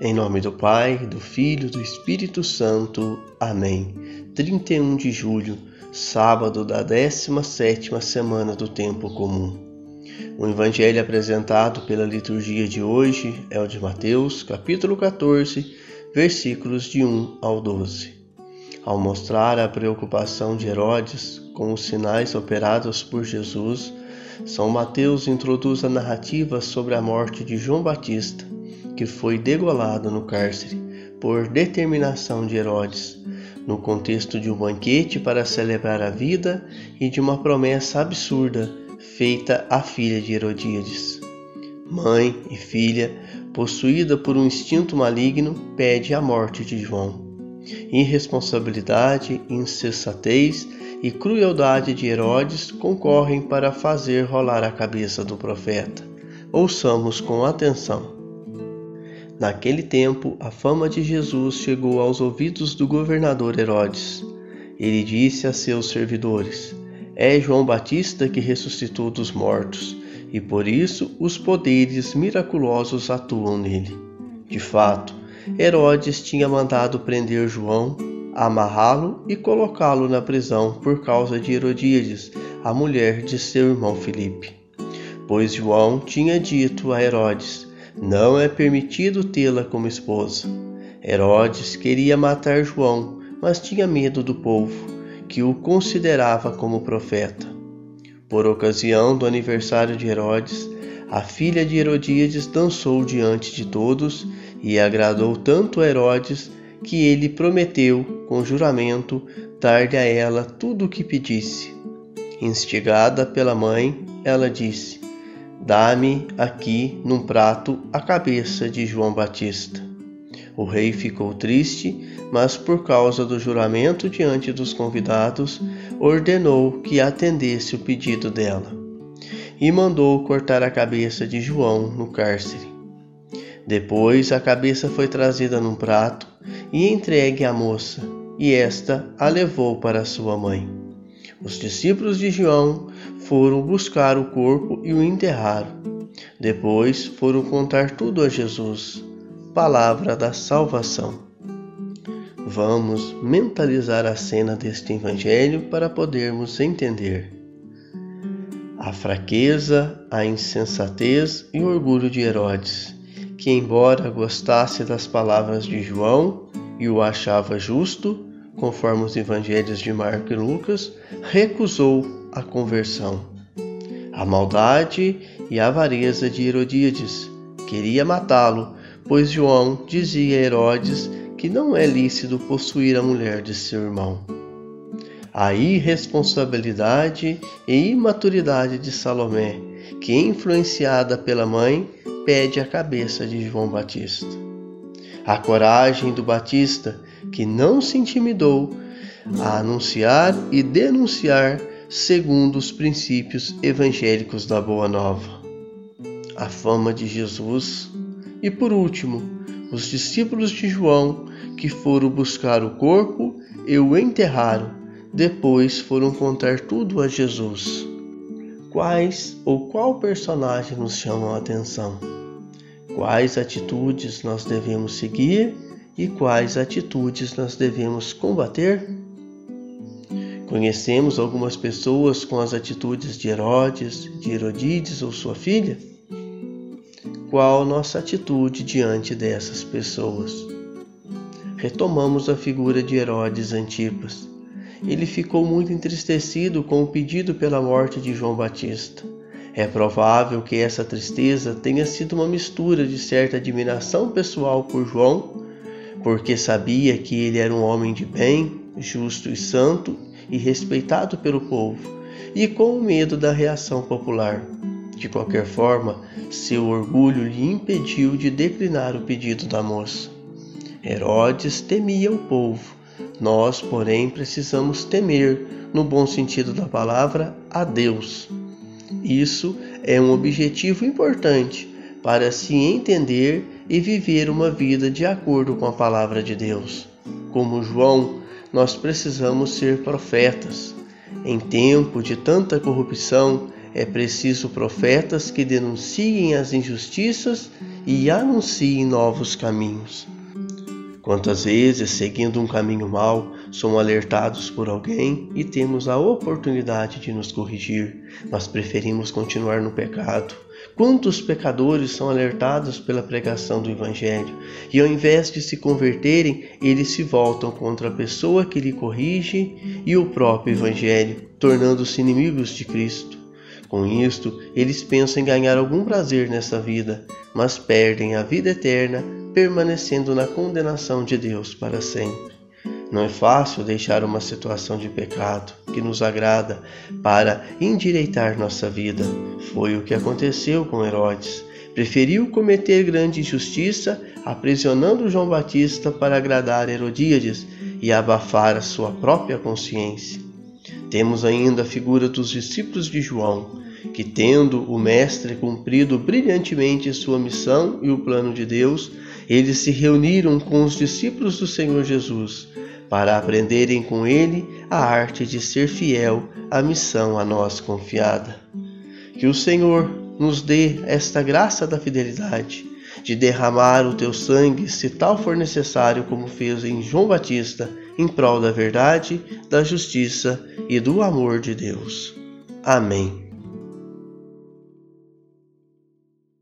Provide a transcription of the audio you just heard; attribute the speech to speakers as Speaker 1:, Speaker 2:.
Speaker 1: Em nome do Pai, do Filho, do Espírito Santo. Amém. 31 de julho, sábado da 17ª semana do tempo comum. O evangelho apresentado pela liturgia de hoje é o de Mateus, capítulo 14, versículos de 1 ao 12. Ao mostrar a preocupação de Herodes com os sinais operados por Jesus, São Mateus introduz a narrativa sobre a morte de João Batista que foi degolado no cárcere por determinação de Herodes, no contexto de um banquete para celebrar a vida e de uma promessa absurda feita à filha de Herodíades. Mãe e filha, possuída por um instinto maligno, pede a morte de João. Irresponsabilidade, insensatez e crueldade de Herodes concorrem para fazer rolar a cabeça do profeta. Ouçamos com atenção. Naquele tempo, a fama de Jesus chegou aos ouvidos do governador Herodes. Ele disse a seus servidores: É João Batista que ressuscitou dos mortos, e por isso os poderes miraculosos atuam nele. De fato, Herodes tinha mandado prender João, amarrá-lo e colocá-lo na prisão por causa de Herodíades, a mulher de seu irmão Filipe. Pois João tinha dito a Herodes: não é permitido tê-la como esposa. Herodes queria matar João, mas tinha medo do povo, que o considerava como profeta. Por ocasião do aniversário de Herodes, a filha de Herodíades dançou diante de todos e agradou tanto Herodes que ele prometeu, com juramento, dar-lhe a ela tudo o que pedisse. Instigada pela mãe, ela disse: Dá-me aqui num prato a cabeça de João Batista. O rei ficou triste, mas por causa do juramento diante dos convidados, ordenou que atendesse o pedido dela e mandou cortar a cabeça de João no cárcere. Depois a cabeça foi trazida num prato e entregue à moça, e esta a levou para sua mãe. Os discípulos de João foram buscar o corpo e o enterraram. Depois foram contar tudo a Jesus. Palavra da salvação. Vamos mentalizar a cena deste evangelho para podermos entender. A fraqueza, a insensatez e o orgulho de Herodes, que, embora gostasse das palavras de João e o achava justo, conforme os evangelhos de Marcos e Lucas, recusou a conversão. A maldade e a avareza de Herodíades queria matá-lo, pois João dizia a Herodes que não é lícito possuir a mulher de seu irmão. A irresponsabilidade e imaturidade de Salomé, que influenciada pela mãe, pede a cabeça de João Batista. A coragem do Batista, que não se intimidou a anunciar e denunciar segundo os princípios evangélicos da Boa Nova. A fama de Jesus e, por último, os discípulos de João que foram buscar o corpo e o enterraram, depois foram contar tudo a Jesus. Quais ou qual personagem nos chamam a atenção? Quais atitudes nós devemos seguir e quais atitudes nós devemos combater? Conhecemos algumas pessoas com as atitudes de Herodes, de Herodíades ou sua filha? Qual nossa atitude diante dessas pessoas? Retomamos a figura de Herodes Antipas. Ele ficou muito entristecido com o pedido pela morte de João Batista. É provável que essa tristeza tenha sido uma mistura de certa admiração pessoal por João, porque sabia que ele era um homem de bem, justo e santo e respeitado pelo povo, e com o medo da reação popular. De qualquer forma, seu orgulho lhe impediu de declinar o pedido da moça. Herodes temia o povo. Nós, porém, precisamos temer, no bom sentido da palavra, a Deus. Isso é um objetivo importante para se entender e viver uma vida de acordo com a palavra de Deus. Como João nós precisamos ser profetas. Em tempo de tanta corrupção, é preciso profetas que denunciem as injustiças e anunciem novos caminhos. Quantas vezes, seguindo um caminho mau, somos alertados por alguém e temos a oportunidade de nos corrigir, mas preferimos continuar no pecado. Quantos pecadores são alertados pela pregação do Evangelho e, ao invés de se converterem, eles se voltam contra a pessoa que lhe corrige e o próprio Evangelho, tornando-se inimigos de Cristo. Com isto, eles pensam em ganhar algum prazer nessa vida, mas perdem a vida eterna permanecendo na condenação de Deus para sempre. Não é fácil deixar uma situação de pecado que nos agrada para endireitar nossa vida. Foi o que aconteceu com Herodes. Preferiu cometer grande injustiça, aprisionando João Batista para agradar Herodíades e abafar a sua própria consciência. Temos ainda a figura dos discípulos de João, que, tendo o Mestre cumprido brilhantemente sua missão e o plano de Deus, eles se reuniram com os discípulos do Senhor Jesus para aprenderem com ele a arte de ser fiel à missão a nós confiada. Que o Senhor nos dê esta graça da fidelidade, de derramar o teu sangue, se tal for necessário, como fez em João Batista, em prol da verdade, da justiça e do amor de Deus. Amém.